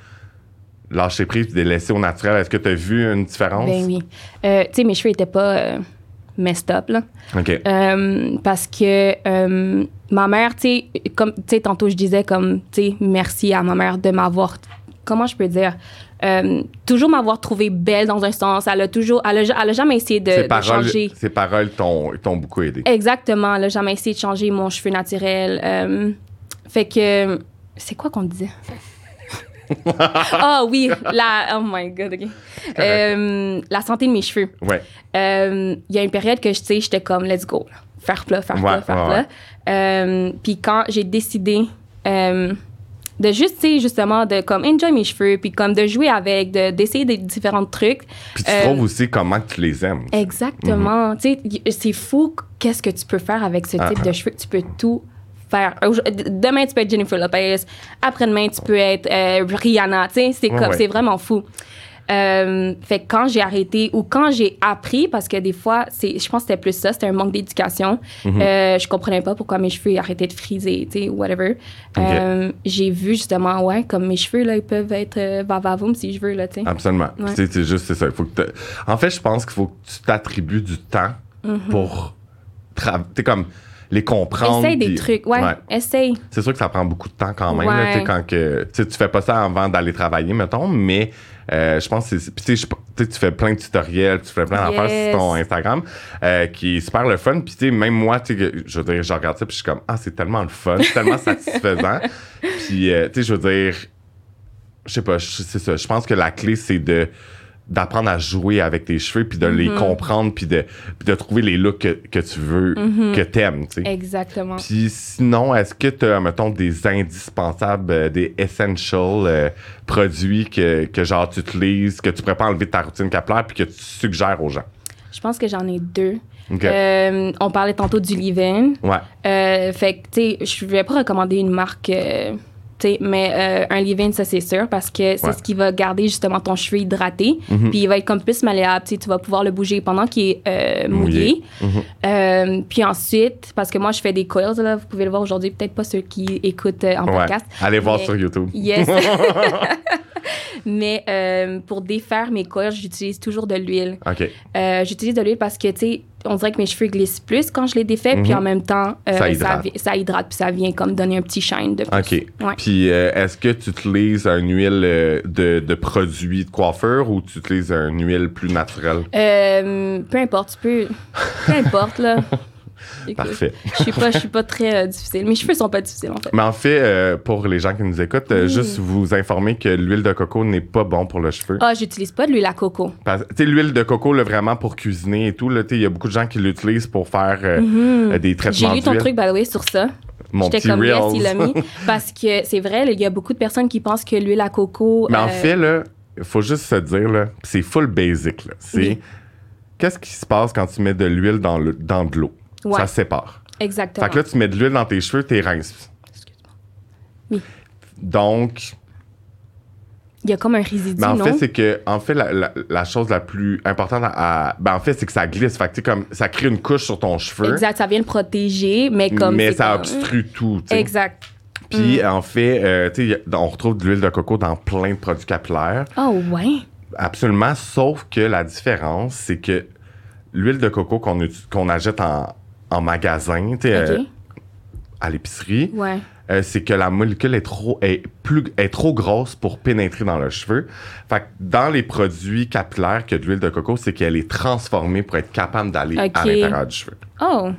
A: lâcher prise et de laisser au naturel? Est-ce que tu as vu une différence?
B: Ben oui. Euh, tu sais, mes cheveux étaient pas euh, messed up, là.
A: OK.
B: Euh, parce que ma mère, tu sais, comme, tu sais, tantôt je disais comme, tu sais, merci à ma mère de m'avoir, comment je peux dire, euh, toujours m'avoir trouvée belle dans un sens. Elle a toujours, elle a, elle a jamais essayé de,
A: ces,
B: de
A: paroles,
B: changer.
A: ces paroles t'ont, t'ont beaucoup aidé.
B: Exactement, elle a jamais essayé de changer mon cheveu naturel. Euh, fait que, c'est quoi qu'on disait? [LAUGHS] Ah oui, la, oh my god, ok. Euh, la santé de mes cheveux.
A: Ouais.
B: Euh, Il y a une période que, tu sais, j'étais comme, let's go. là. Faire plat, faire
A: Ouais,
B: plat, faire
A: ouais,
B: plat. Euh, Puis quand j'ai décidé de juste, tu sais, justement, de comme enjoy mes cheveux, puis comme de jouer avec, de- d'essayer des différents trucs.
A: Puis tu trouves aussi comment tu les aimes.
B: Exactement. Tu sais, c'est fou qu'est-ce que tu peux faire avec ce type
A: Ah, ah.
B: de cheveux? Tu peux tout faire. Demain, tu peux être Jennifer Lopez. Après-demain, tu peux être euh, Rihanna. Tu sais, c'est
A: Ouais,
B: comme,
A: ouais.
B: c'est vraiment fou. Euh, fait que quand j'ai arrêté ou quand j'ai appris, parce que des fois, c'est, je pense que c'était plus ça, c'était un manque d'éducation.
A: Mhm.
B: Euh, je comprenais pas pourquoi mes cheveux arrêtaient de friser, tu sais, whatever. Euh, j'ai vu justement, ouais, comme mes cheveux, là, ils peuvent être vavavoum si je veux, là, tu sais.
A: Absolument.
B: Ouais.
A: c'est juste c'est ça. Faut que en fait, je pense qu'il faut que tu t'attribues du temps
B: Mhm.
A: pour tra- t'sais, comme les comprendre.
B: Essaye des
A: puis-
B: trucs, ouais, essaye.
A: C'est sûr que ça prend beaucoup de temps quand même.
B: Ouais.
A: là, quand que, tu fais pas ça avant d'aller travailler, mettons, mais euh, je pense que tu fais plein de tutoriels, tu fais plein d'affaires
B: Yes.
A: sur ton Instagram euh, qui est super le fun. Puis t'sais, même moi, que- je veux dire, je regarde ça, puis je suis comme, ah, c'est tellement le fun, c'est tellement satisfaisant. [LAUGHS] Puis, euh, tu sais, je veux dire, je sais pas, c'est ça. Je pense que la clé, c'est de d'apprendre à jouer avec tes cheveux, puis de les
B: Mm-hmm.
A: comprendre, puis de, de trouver les looks que, que tu veux,
B: Mm-hmm.
A: que t'aimes.
B: Exactement.
A: Puis sinon, est-ce que tu as, mettons, des indispensables, euh, des essential euh, produits que, que genre tu utilises, que tu pourrais pas enlever de ta routine capillaire puis que tu suggères aux gens?
B: Je pense que j'en ai deux. Euh, on parlait tantôt du leave-in.
A: ouais.
B: Fait que, tu sais, je vais pas recommander une marque, mais euh, un leave-in, ça, c'est sûr, parce que c'est
A: Ouais.
B: ce qui va garder justement ton cheveu hydraté.
A: Mhm.
B: Puis il va être comme plus malléable, tu vas pouvoir le bouger pendant qu'il est euh,
A: Mouillé. Mhm.
B: Euh, puis ensuite, parce que moi, je fais des coils, là, vous pouvez le voir aujourd'hui, peut-être pas ceux qui écoutent en
A: Ouais.
B: podcast.
A: Allez voir
B: Mais-
A: sur YouTube.
B: Yes. [LAUGHS] [LAUGHS] Mais pour défaire mes coils, j'utilise toujours de l'huile.
A: OK.
B: J'utilise de l'huile parce que, tu sais, on dirait que mes cheveux glissent plus quand je les défais, puis
A: Mhm.
B: en même temps, euh,
A: Ça hydrate.
B: vi- ça hydrate, puis ça vient comme donner un petit shine de plus.
A: OK.
B: Ouais.
A: Puis euh, est-ce que tu utilises une huile euh, de, de produit de coiffeur ou tu utilises une huile plus naturelle?
B: Euh, peu importe, tu peux. Peu importe, là. [LAUGHS] Écoute,
A: Parfait.
B: Je suis pas, je suis pas très euh, difficile. Mes cheveux sont pas difficiles, en fait.
A: Mais en fait, euh, pour les gens qui nous écoutent, euh,
B: Oui.
A: juste vous informer que l'huile de coco n'est pas bon pour le cheveu.
B: Ah, j'utilise pas de l'huile à coco.
A: Tu sais, l'huile de coco, là, vraiment pour cuisiner et tout, il y a beaucoup de gens qui l'utilisent pour faire euh, euh, des
B: J'ai
A: traitements
B: lu ton truc, by the way, sur ça. J'étais comme, yes, il l'a mis. [LAUGHS] Parce que c'est vrai, il y a beaucoup de personnes qui pensent que l'huile à coco.
A: Mais en fait, là, il faut juste se dire, là, c'est full basic, là. C'est
B: Oui.
A: qu'est-ce qui se passe quand tu mets de l'huile dans, le, dans de l'eau?
B: Ouais.
A: Ça se sépare.
B: Exactement.
A: Fait que là, tu mets de l'huile dans tes cheveux, t'es rinces.
B: Excuse-moi. Oui.
A: Donc,
B: Il y a comme un résidu,
A: mais en
B: non?
A: fait, c'est que, en fait, la, la- la chose la plus importante à. ben, en fait, c'est que ça glisse. Fait que, tu sais, comme, ça crée une couche sur ton cheveu.
B: Exact, ça vient le protéger, mais comme.
A: mais ça
B: comme-
A: obstrue tout, tu sais.
B: Exact.
A: Puis, en fait, euh, tu sais, on retrouve de l'huile de coco dans plein de produits capillaires.
B: Oh, ouais.
A: Absolument, sauf que la différence, c'est que l'huile de coco qu'on qu'on achète en, en magasin, sais, euh, à l'épicerie,
B: Ouais.
A: euh, c'est que la molécule est trop, est, plus, est trop grosse pour pénétrer dans le cheveu. Fait que dans les produits capillaires que de l'huile de coco, c'est qu'elle est transformée pour être capable d'aller à l'intérieur du cheveu.
B: Oh,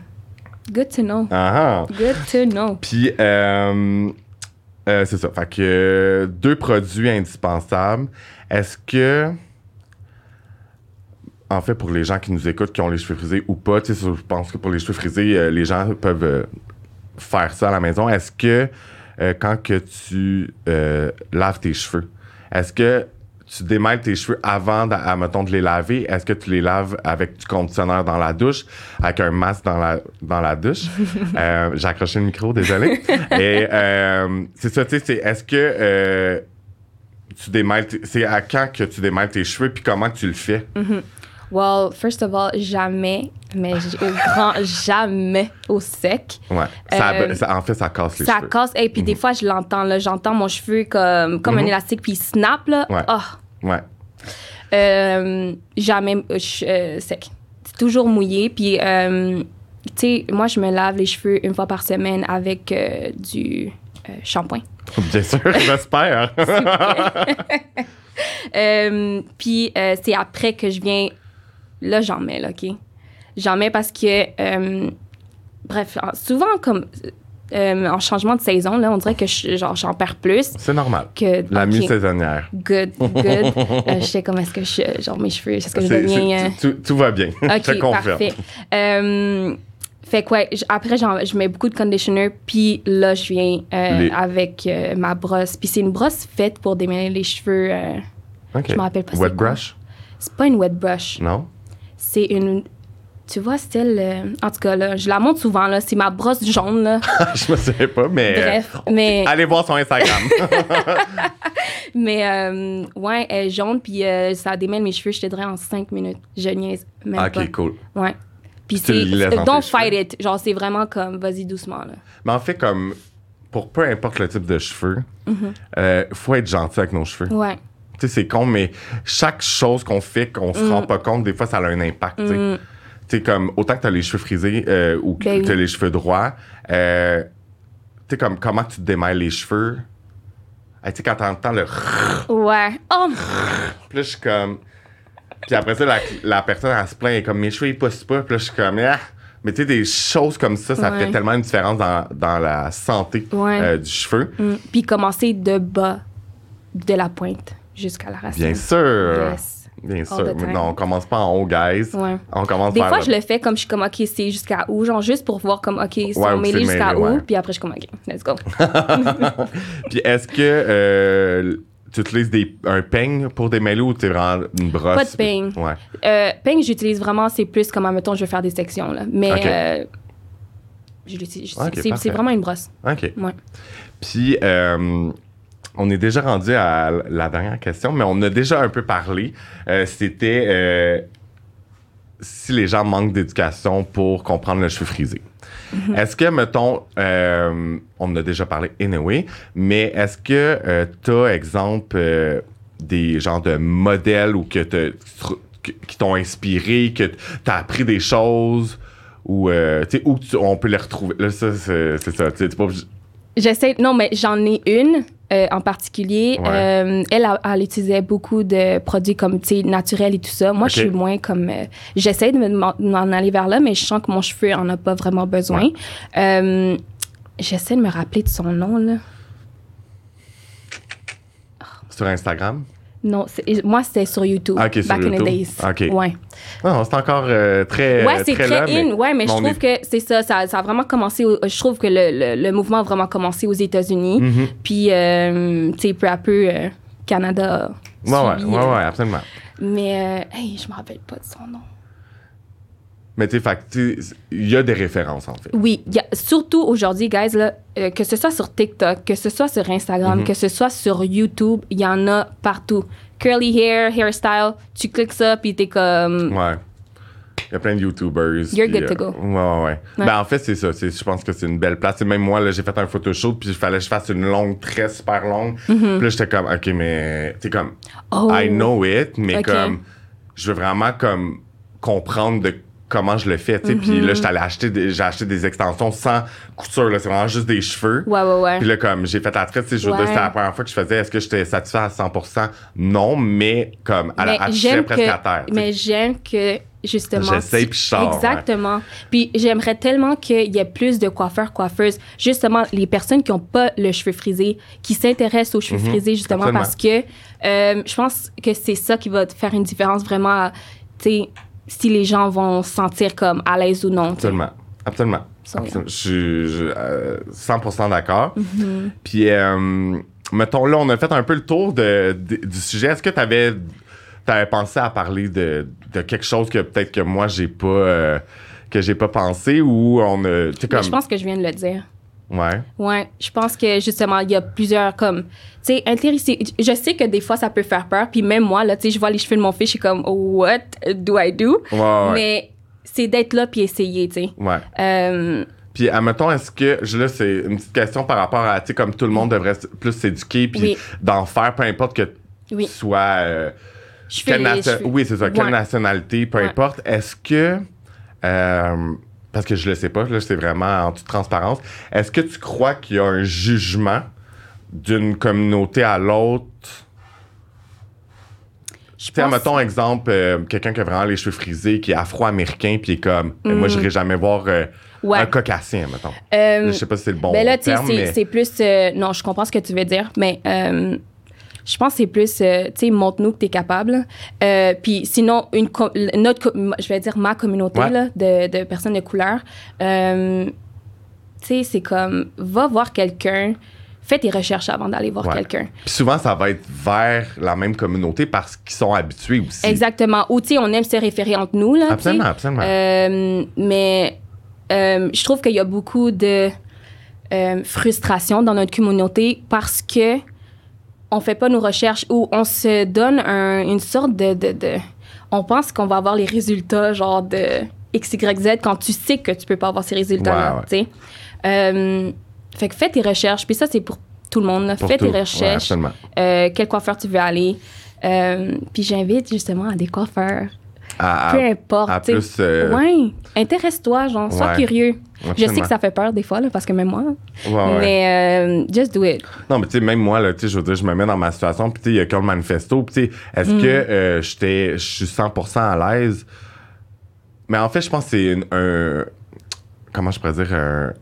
B: good to know.
A: Ah.
B: Good to know.
A: Puis, euh, c'est ça. Fait que deux produits indispensables. Est-ce que, en fait, pour les gens qui nous écoutent, qui ont les cheveux frisés ou pas, je pense que pour les cheveux frisés, euh, les gens peuvent euh, faire ça à la maison. Est-ce que, euh, quand que tu laves tes cheveux, est-ce que tu démêles tes cheveux avant, à, mettons, de les laver? Est-ce que tu les laves avec du conditionneur dans la douche, avec un masque dans la, dans la douche? [LAUGHS] J'ai accroché le micro, désolé. [LAUGHS] Et c'est ça, tu sais, c'est est-ce que tu démêles, c'est à quand que tu démêles tes cheveux, puis comment tu le fais?
B: Well, first of all, jamais, mais au grand jamais au sec.
A: Ouais. Ça,
B: Euh,
A: ça- en fait, ça casse les
B: Ça
A: cheveux.
B: casse. Et puis des fois, je l'entends, là. J'entends mon cheveu comme, comme un
A: Mhm.
B: élastique, puis il snap, là.
A: Ouais.
B: Ah.
A: Ouais.
B: Euh, jamais euh, euh, sec. C'est toujours mouillé. Puis, tu sais, moi, je me lave les cheveux une fois par semaine avec du shampoing. [LAUGHS]
A: Bien sûr, j'espère. [LAUGHS] [LAUGHS]
B: Euh, puis, euh, c'est après que je viens. Là, j'en mets, là, OK? J'en mets parce que. euh, bref, souvent, comme. euh, en changement de saison, là, on dirait que je- genre, j'en perds plus
A: c'est normal.
B: que.
A: La
B: OK,
A: mue saisonnière.
B: Good, good. [LAUGHS] euh, je sais comment est-ce que je. Genre, mes cheveux, est-ce que je
A: C'est-
B: deviens.
A: tout, tout va bien. je te confirme.
B: parfait. Euh, fait que, ouais, après, je mets beaucoup de conditioner, puis là, je viens
A: Les-
B: avec ma brosse. Puis c'est une brosse faite pour démêler les cheveux. euh,
A: OK.
B: Je me rappelle pas c'est
A: Wet brush?
B: c'est pas une wet brush.
A: Non?
B: C'est une. Tu vois, style. euh, en tout cas, là, je la montre souvent, là. C'est ma brosse jaune, là. [LAUGHS]
A: je me souviens pas, mais.
B: Bref, mais.
A: Allez voir son Instagram. [LAUGHS]
B: Mais, euh, ouais, elle est jaune, puis euh, ça démêle mes cheveux, je te dirais, en 5 minutes. Je niaise même pas.
A: ok, cool.
B: Ouais. Puis c'est. Don't
A: cheveux?
B: fight it. Genre, c'est vraiment comme, vas-y doucement, là.
A: Mais en fait, comme pour peu importe le type de cheveux,
B: Mm-hmm.
A: euh, faut être gentil avec nos cheveux.
B: Ouais.
A: Tu sais, c'est con, mais chaque chose qu'on fait, qu'on se
B: Mm.
A: rend pas compte, des fois, ça a un impact. tu sais. Sais, comme autant que tu as les cheveux frisés euh, ou que
B: Ben
A: tu as
B: oui.
A: les cheveux droits, euh, tu sais, comme comment tu te démêles les cheveux? Hey, tu sais, quand t'entends le.
B: Ouais. Oh,
A: Puis là, je suis comme. Puis après ça, la, la personne, elle se plaint, elle est comme mes cheveux, ils poussent pas. Puis là, je suis comme. Ah! Mais tu sais, des choses comme ça, ça
B: Ouais.
A: fait tellement une différence dans, dans la santé
B: Ouais.
A: euh, du cheveu.
B: Mm. Puis commencer de bas, de la pointe jusqu'à la racine.
A: Bien sûr.
B: Yes.
A: Bien sûr. Non, on commence pas en haut, guys.
B: Ouais.
A: On commence
B: Des
A: par
B: fois,
A: le-
B: je le fais comme je suis comme, OK, c'est jusqu'à où? Genre, juste pour voir comme, OK, sont
A: Ouais, c'est
B: jusqu'à où?
A: ouais.
B: Puis après, je suis comme, OK, let's go. [LAUGHS]
A: Puis est-ce que euh, tu utilises des, un peigne pour démêler ou tu vraiment une brosse?
B: Pas de peigne.
A: Ouais.
B: Euh, peigne, j'utilise vraiment, c'est plus comme, mettons, je veux faire des sections, là. Mais euh, je l'utilise- c'est- vraiment une brosse.
A: OK.
B: Ouais.
A: Puis, euh, on est déjà rendu à la dernière question, mais on a déjà un peu parlé. Euh, C'était euh, si les gens manquent d'éducation pour comprendre le cheveu frisé.
B: Mhm.
A: Est-ce que, mettons, euh, on en a déjà parlé anyway, mais est-ce que tu as, exemple, des genres de modèles ou que qui t'ont inspiré, que tu as appris des choses ou sais, où tu- on peut les retrouver? Là, ça, c'est ça. pas
B: J'essaie, non, mais j'en ai une euh, en particulier.
A: Ouais.
B: Euh, elle, elle, elle utilisait beaucoup de produits comme, tu sais, naturels et tout ça. Moi, je suis moins comme. euh, J'essaie de me- m'en aller vers là, mais je sens que mon cheveu en a pas vraiment besoin. J'essaie de me rappeler de son nom, là.
A: Sur Instagram?
B: Non, moi, c'était sur YouTube.
A: Ah, ok, sur
B: back in
A: YouTube.
B: the days.
A: Ok.
B: Ouais.
A: Non, c'est encore euh, très.
B: Ouais, c'est très,
A: là,
B: in.
A: mais-
B: ouais, mais je trouve
A: est-
B: que c'est ça, ça. Ça a vraiment commencé. au- je trouve que le, le, le mouvement a vraiment commencé aux États-Unis.
A: Mhm.
B: Puis, euh, tu sais, peu à peu, euh, Canada.
A: Ouais, ouais,
B: suivi,
A: ouais,
B: euh,
A: ouais, absolument.
B: Mais, euh, hey, je me rappelle pas de son nom.
A: Mais tu sais, il y a des références, en fait.
B: Oui, il y a- surtout aujourd'hui, guys, là, euh, que ce soit sur TikTok, que ce soit sur Instagram,
A: Mhm.
B: que ce soit sur YouTube, il y en a partout. Curly hair, hairstyle, tu cliques ça, puis t'es comme.
A: Ouais. Il y a plein de YouTubers.
B: You're good to
A: euh,
B: go.
A: Ouais, ouais, ouais.
B: Ouais.
A: Ben, en fait, c'est ça. c'est- Je pense que c'est une belle place. Et même moi, là, j'ai fait un photoshoot, puis il fallait que je fasse une longue tresse super longue. Puis là, j'étais comme, OK, mais. Tu comme.
B: Oh.
A: I know it, mais comme. Je veux vraiment, comme. Comprendre de comment je le fais, tu sais. Puis là, j'étais allé acheter des, j'ai acheté des extensions sans couture, là. C'est vraiment juste des cheveux.
B: Ouais, ouais, ouais.
A: Puis là, comme j'ai fait la traite, tu sais,
B: Ouais.
A: c'était la première fois que je faisais, est-ce que j'étais satisfait à 100%? Non, mais comme, à la,
B: mais
A: elle touchait
B: j'aime
A: presque
B: que,
A: à terre.
B: mais j'aime que justement.
A: J'essaie, puis je sors,
B: Exactement. Puis j'aimerais tellement qu'il y ait plus de coiffeurs, coiffeuses, justement les personnes qui n'ont pas le cheveu frisé, qui s'intéressent aux cheveux
A: Mhm.
B: frisés justement
A: Absolument.
B: parce que euh, je pense que c'est ça qui va faire une différence vraiment. à, Tu sais, si les gens vont se sentir comme à l'aise ou non.
A: Absolument. Absolument.
B: So, yeah.
A: Absolument. Je suis euh, 100% d'accord.
B: Mm-hmm.
A: Puis, euh, mettons, là, on a fait un peu le tour de, de- du sujet. Est-ce que tu avais, pensé à parler de, de quelque chose que peut-être que moi, j'ai pas, euh, que j'ai pas pensé ou on a.
B: Mais
A: comme.
B: Je pense que je viens de le dire.
A: Ouais.
B: Ouais, je pense que justement, il y a plusieurs comme. Tu sais, intéressé. Je sais que des fois, ça peut faire peur. Puis même moi, là, tu sais, je vois les cheveux de mon fils, je suis comme, what do I do?
A: Ouais, ouais.
B: Mais c'est d'être là puis essayer, tu sais.
A: Ouais.
B: Euh,
A: Puis, admettons, est-ce que, je- là, c'est une petite question par rapport à, tu sais, comme tout le monde devrait plus s'éduquer, puis
B: Oui.
A: d'en faire, peu importe que
B: Oui.
A: tu sois. euh,
B: je
A: quelle
B: fais cheveux.
A: Oui, c'est ça, quelle nationalité, peu
B: Ouais.
A: importe. Est-ce que. euh, parce que je le sais pas, là, c'est vraiment en toute transparence. Est-ce que tu crois qu'il y a un jugement d'une communauté à l'autre?
B: Je pense-
A: mettons exemple, euh, quelqu'un qui a vraiment les cheveux frisés, qui est afro-américain, puis est comme, euh, moi, j'irai jamais voir euh,
B: Mm. Ouais.
A: un caucasien, mettons.
B: Euh,
A: je sais pas si c'est le bon
B: ben là, tu sais,
A: terme,
B: c'est
A: mais...
B: c'est plus. euh, non, je comprends ce que tu veux dire, mais je pense que c'est plus. euh, tu sais, montre-nous que tu es capable. Euh, Puis sinon, une notre, je vais dire ma communauté
A: Ouais.
B: là, de, de personnes de couleur, euh, tu sais, c'est comme, va voir quelqu'un, fais tes recherches avant d'aller voir
A: Ouais.
B: quelqu'un.
A: Puis souvent, ça va être vers la même communauté parce qu'ils sont habitués aussi.
B: Exactement. Ou, tu sais, on aime se référer entre nous, là.
A: Absolument, absolument.
B: Mais je trouve qu'il y a beaucoup de frustration dans notre communauté parce que on fait pas nos recherches ou on se donne un- une sorte de, de, de- On pense qu'on va avoir les résultats, genre de X, Y, Z, quand tu sais que tu peux pas avoir ces résultats-là,
A: Ouais, ouais.
B: tu sais. Euh, fait que fais tes recherches. Puis ça, c'est pour tout le monde.
A: Pour
B: fais
A: tout.
B: tes recherches. Euh, quel coiffeur tu veux aller? Euh, puis j'invite justement à des coiffeurs.
A: À-
B: Peu importe.
A: à plus, euh,
B: Ouais, intéresse-toi, genre, sois curieux. Je sais que ça fait peur des fois, là, parce que même moi.
A: Ouais.
B: Mais euh, just do it.
A: Non, mais tu sais, même moi, là, tu sais, je veux dire, je me mets dans ma situation, puis tu sais, il y a le manifesto, puis tu sais, est-ce
B: Mm.
A: que euh, j'étais, je suis 100% à l'aise? Mais en fait, je pense que c'est un. Comment je pourrais dire? un-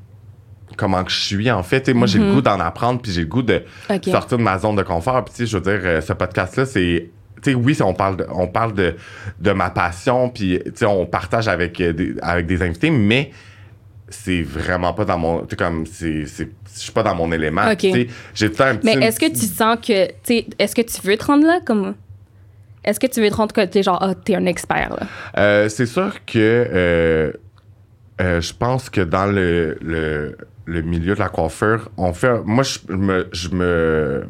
A: comment que je suis, en fait. Sais, moi, j'ai le goût d'en apprendre, puis j'ai le goût de
B: Mm-hmm.
A: Sortir de ma zone de confort. Puis, tu sais, je veux dire, euh, ce podcast-là, c'est tu sais, oui, on parle de, on parle de, de ma passion, puis on partage avec euh, des, avec des invités, mais c'est vraiment pas dans mon, tu comme, je suis pas dans mon élément. J'ai tout un petit.
B: Mais est-ce que tu sens que, est-ce que tu veux te rendre là comme. Est-ce que tu veux te rendre que t'es genre, ah, t'es un expert là?
A: Euh, c'est sûr que euh, euh, je pense que dans le, le, le milieu de la coiffure, on fait. Moi, je me. Je me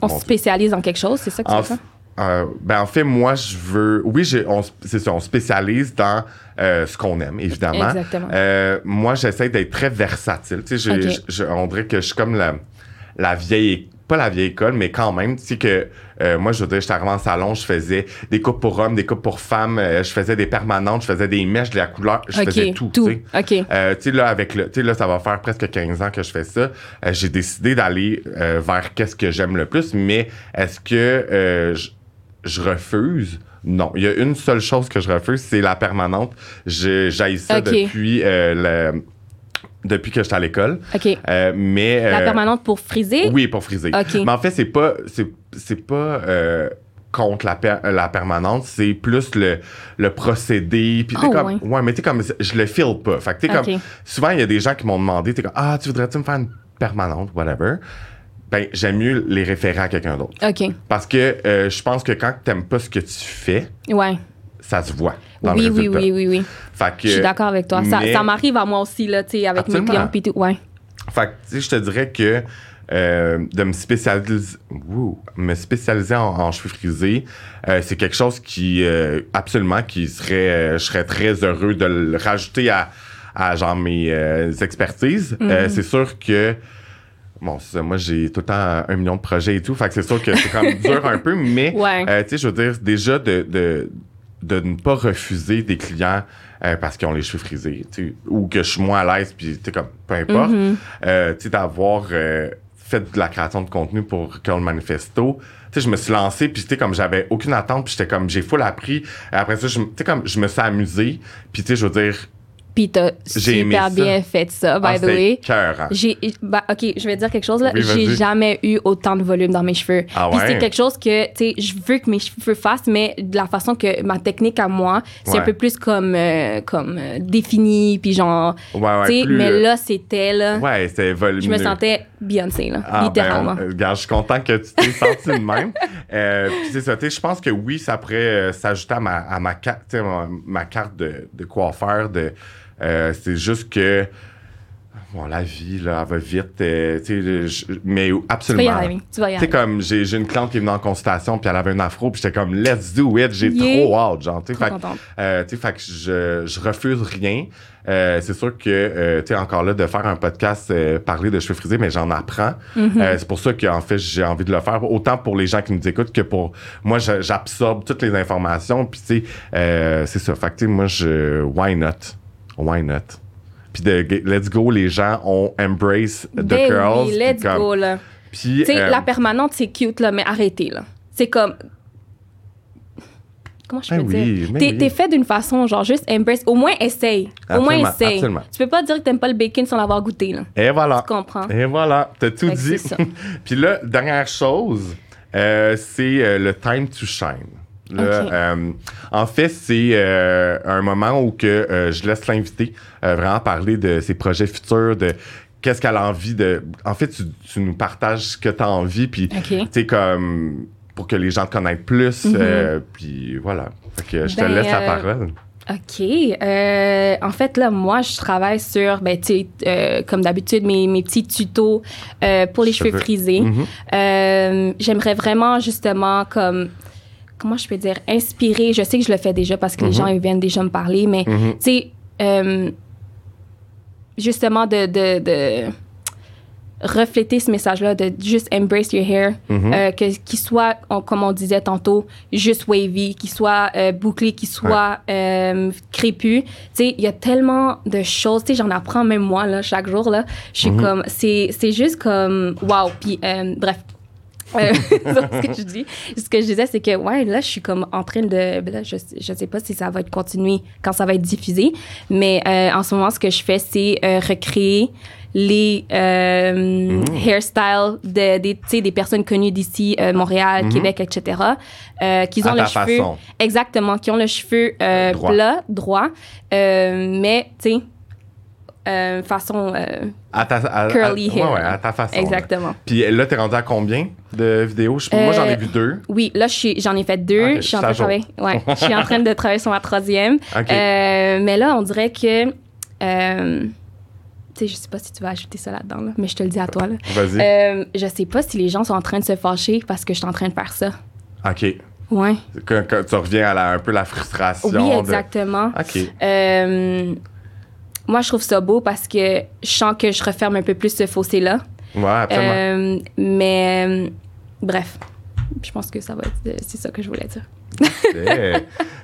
B: On se spécialise dans quelque chose, c'est ça que tu
A: en,
B: veux dire?
A: Euh, ben, en fait, moi, je veux. Oui, c'est ça, on spécialise dans euh, ce qu'on aime, évidemment.
B: Exactement.
A: Euh, moi, j'essaie d'être très versatile. Tu sais, je- je- on dirait que je suis comme la, la vieille. Pas la vieille école, mais quand même. Tu sais, que euh, moi, je veux dire, j'étais arrivé en salon, je faisais des coupes pour hommes, des coupes pour femmes, euh, je faisais des permanentes, je faisais des mèches, de la couleur, je faisais tout. tu sais. Euh, tu sais, là, avec le, tu sais, là, ça va faire presque 15 ans que je fais ça. Euh, j'ai décidé d'aller euh, vers qu'est-ce que j'aime le plus, mais est-ce que euh, je- je refuse? Non. Il y a une seule chose que je refuse, c'est la permanente. J'ai ça depuis, euh, le- depuis que j'étais à l'école.
B: OK.
A: Euh, mais.
B: La
A: euh,
B: permanente pour friser?
A: Oui, pour friser. Mais en fait, c'est pas, c'est, c'est pas contre la, per- la permanente, c'est plus le, le procédé. Puis
B: Oh,
A: comme,
B: ouais.
A: mais t'es comme, je le file pas. Fait que t'es comme, souvent, il y a des gens qui m'ont demandé, t'es comme, ah, tu voudrais-tu me faire une permanente, whatever? Ben, j'aime mieux les référer à quelqu'un d'autre.
B: OK.
A: Parce que euh, je pense que quand t'aimes pas ce que tu fais,
B: Ouais.
A: ça se voit dans
B: Oui,
A: le
B: oui, oui, oui, oui.
A: Fait que,
B: Je suis d'accord avec toi. Ça,
A: mais-
B: ça m'arrive à moi aussi, là, tu avec
A: Absolument.
B: mes clients puis tout. Ouais.
A: Fait que, tu sais, je te dirais que euh, de me spécialiser, me spécialiser en, en cheveux frisés, euh, c'est quelque chose qui, absolument, qui serait, je serais très heureux de le rajouter à, à genre mes expertises. Euh, c'est sûr que, bon, ça, moi, j'ai tout le temps un million de projets et tout, fait que c'est sûr que c'est comme [LAUGHS] dur un peu, mais,
B: Ouais.
A: euh, tu sais, je veux dire, déjà de, de, de ne pas refuser des clients euh, parce qu'ils ont les cheveux frisés, tu sais, ou que je suis moins à l'aise, puis tu sais, comme, peu importe, euh, tu sais, d'avoir fait de la création de contenu pour Curl Manifesto. Tu sais, je me suis lancé, puis tu sais, comme j'avais aucune attente, puis j'étais comme, j'ai full appris. Après ça, tu sais, comme, je me suis amusé, puis tu sais, je veux dire,
B: Puis t'as super bien fait ça, by
A: ah,
B: the way.
A: cœur,
B: J'ai, bah, ok, je vais dire quelque chose là.
A: Oui,
B: J'ai jamais eu autant de volume dans mes cheveux.
A: Ah
B: Puis c'est quelque chose que, tu sais, je veux que mes cheveux fassent, mais de la façon que ma technique à moi, c'est
A: Ouais.
B: un peu plus comme, euh, comme euh, défini, puis genre,
A: Ouais, ouais,
B: tu sais, mais
A: euh,
B: là c'était là,
A: Ouais, c'était volumineux.
B: je me sentais Beyoncé là,
A: Ah,
B: littéralement.
A: Ben, on- regarde, je suis content que tu t'es senti de même. [LAUGHS] Puis c'est ça, tu sais, je pense que oui, ça pourrait s'ajouter à ma, à ma, carte, tu sais, ma, ma carte de, de coiffeur. De, euh, c'est juste que, bon, la vie, là, elle va vite. euh, tu sais, je- mais
B: Tu vas y
A: absolument.
B: arriver, tu vas y arriver.
A: comme j'ai j'ai une cliente qui est venue en consultation, puis elle avait un afro, puis j'étais comme, let's do it, j'ai
B: Yeah.
A: trop hâte, genre, tu sais.
B: Trop
A: Fait euh, tu sais, fait que je, je refuse rien. Euh, c'est sûr que, euh, tu sais, encore là, de faire un podcast, euh, parler de cheveux frisés, mais j'en apprends.
B: Mm-hmm.
A: C'est pour ça qu'en fait, j'ai envie de le faire, autant pour les gens qui nous écoutent que pour moi, je- j'absorbe toutes les informations, puis tu sais, c'est ça. Fait que, tu sais, moi, je, why not? Why not? Puis de let's go, les gens ont embrace the
B: Ben
A: curls.
B: oui, let's
A: comme-
B: go là.
A: Puis,
B: sais,
A: euh,
B: la permanente, c'est cute, là, mais arrêtez, là. C'est comme. Comment je
A: Ben
B: peux
A: oui,
B: dire?
A: ben
B: T'es
A: oui.
B: t'es fait d'une façon, genre, juste embrace. Au moins, essaye. Au moins, essaye.
A: absolument.
B: Tu peux pas dire que t'aimes pas le bacon sans l'avoir goûté, là.
A: Et voilà.
B: Tu comprends?
A: Et voilà, t'as tout
B: Fait
A: dit. [LAUGHS] Puis là, dernière chose, euh, c'est euh, le time to shine. Là, euh, en fait, c'est euh, un moment où que euh, je laisse l'invité vraiment parler de ses projets futurs, de qu'est-ce qu'elle a envie de. En fait, tu, tu nous partages ce que tu as envie, puis tu sais, comme pour que les gens te connaissent plus, euh, puis voilà. Fait que je te.
B: Ben,
A: laisse la parole.
B: OK. Euh, en fait, là, moi, je travaille sur, ben, tu sais, euh, comme d'habitude, mes, mes petits tutos euh, pour les cheveux,
A: Cheveux.
B: frisés.
A: Mhm.
B: J'aimerais vraiment, justement, comme, comment je peux dire, inspirer. Je sais que je le fais déjà parce que les
A: Mhm.
B: gens, ils viennent déjà me parler, mais,
A: Mhm.
B: tu sais, euh, justement, de, de, de refléter ce message-là, de juste embrace your hair,
A: Mhm.
B: euh, que qu'il soit, on- comme on disait tantôt, juste wavy, qu'il soit euh, bouclé, qu'il soit euh, crépu. Tu sais, il y a tellement de choses. Tu sais, j'en apprends même moi là chaque jour là. Je suis
A: Mhm.
B: comme, c'est c'est juste comme, wow. Puis bref. Euh, [LAUGHS] ce que je dis, ce que je disais, c'est que ouais, là, je suis comme en train de, ben là, je, je sais pas si ça va être continué quand ça va être diffusé, mais euh, en ce moment, ce que je fais, c'est euh, recréer les euh,
A: Mm.
B: hairstyles de, des, des personnes connues d'ici, euh, Montréal, Québec, etc., euh, qui
A: Mm-hmm. À
B: ont le cheveu.
A: façon.
B: Exactement, qui ont le cheveu
A: Droit.
B: plat, droit, mais, tu sais, euh, façon. euh,
A: À ta, à-
B: Curly
A: à-
B: hair.
A: Ouais, ouais, à ta façon. là.
B: exactement.
A: Puis là, t'es rendu à combien de vidéos? Je- Moi, j'en ai
B: Euh,
A: vu deux.
B: Oui, là, j'en ai fait deux. Je, suis en train de travailler, ouais, [LAUGHS] je suis en train de travailler sur ma troisième. Euh, mais là, on dirait que. euh, tu sais, je sais pas si tu vas ajouter ça là-dedans, là, mais je te le dis à toi.
A: Vas-y.
B: Euh, je sais pas si les gens sont en train de se fâcher parce que je suis en train de faire ça.
A: OK.
B: Ouais.
A: Quand, quand tu reviens à la- un peu la frustration.
B: Oui,
A: de-
B: exactement.
A: OK.
B: Moi, je trouve ça beau parce que je sens que je referme un peu plus ce fossé-là.
A: Ouais, absolument.
B: Euh, mais bref, je pense que ça va être, c'est ça que je voulais dire.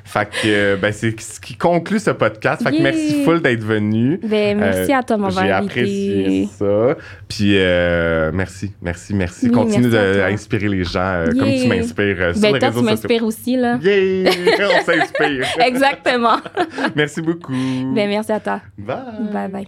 A: Fait que, euh, ben, c'est ce qui conclut ce podcast. Fait que
B: Yeah.
A: merci full d'être venu.
B: Ben, merci
A: Euh,
B: à toi m'avoir
A: J'ai apprécié ça. Puis, euh, merci, merci, merci.
B: Oui,
A: Continue
B: merci
A: d'inspirer les gens euh, comme tu m'inspires sur
B: Ben,
A: les
B: toi,
A: réseaux
B: tu m'inspires aussi, là.
A: Yeah! On s'inspire. [LAUGHS]
B: Exactement. [LAUGHS]
A: merci beaucoup.
B: ben, merci à toi.
A: Bye.
B: Bye bye.